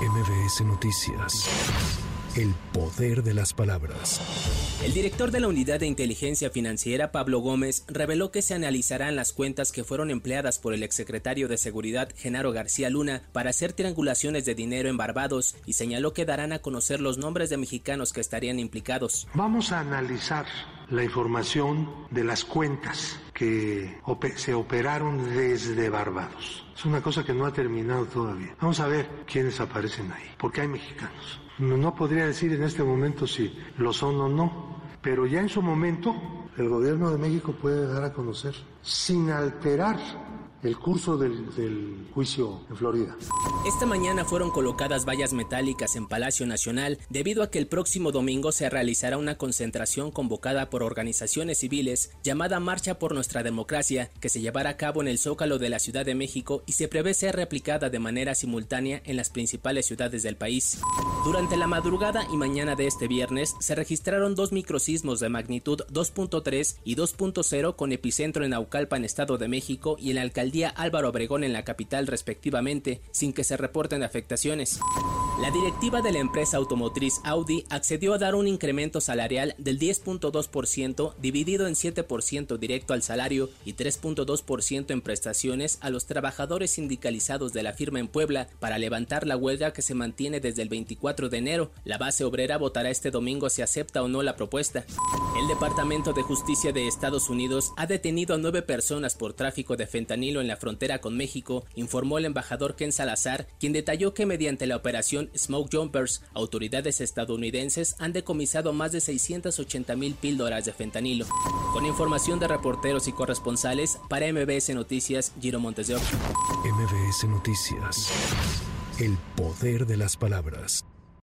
MBS Noticias. El poder de las palabras. El director de la Unidad de Inteligencia Financiera, Pablo Gómez, reveló que se analizarán las cuentas que fueron empleadas por el exsecretario de Seguridad, Genaro García Luna, para hacer triangulaciones de dinero en Barbados y señaló que darán a conocer los nombres de mexicanos que estarían implicados. Vamos a analizar la información de las cuentas que se operaron desde Barbados. Es una cosa que no ha terminado todavía. Vamos a ver quiénes aparecen ahí, porque hay mexicanos. No podría decir en este momento si lo son o no, pero ya en su momento el gobierno de México puede dar a conocer, sin alterar el curso del, juicio en Florida. Esta mañana fueron colocadas vallas metálicas en Palacio Nacional debido a que el próximo domingo se realizará una concentración convocada por organizaciones civiles llamada Marcha por Nuestra Democracia que se llevará a cabo en el Zócalo de la Ciudad de México y se prevé ser replicada de manera simultánea en las principales ciudades del país. Durante la madrugada y mañana de este viernes se registraron dos microsismos de magnitud 2.3 y 2.0 con epicentro en Aucalpa Estado de México y en la alcaldía día Álvaro Obregón en la capital respectivamente, sin que se reporten afectaciones. La directiva de la empresa automotriz Audi accedió a dar un incremento salarial del 10.2% dividido en 7% directo al salario y 3.2% en prestaciones a los trabajadores sindicalizados de la firma en Puebla para levantar la huelga que se mantiene desde el 24 de enero. La base obrera votará este domingo si acepta o no la propuesta. El Departamento de Justicia de Estados Unidos ha detenido a nueve personas por tráfico de fentanilo en la frontera con México, informó el embajador Ken Salazar, quien detalló que mediante la operación Smoke Jumpers, autoridades estadounidenses han decomisado más de 680 mil píldoras de fentanilo. Con información de reporteros y corresponsales, para MBS Noticias, Giro Montes de MBS Noticias. El poder de las palabras.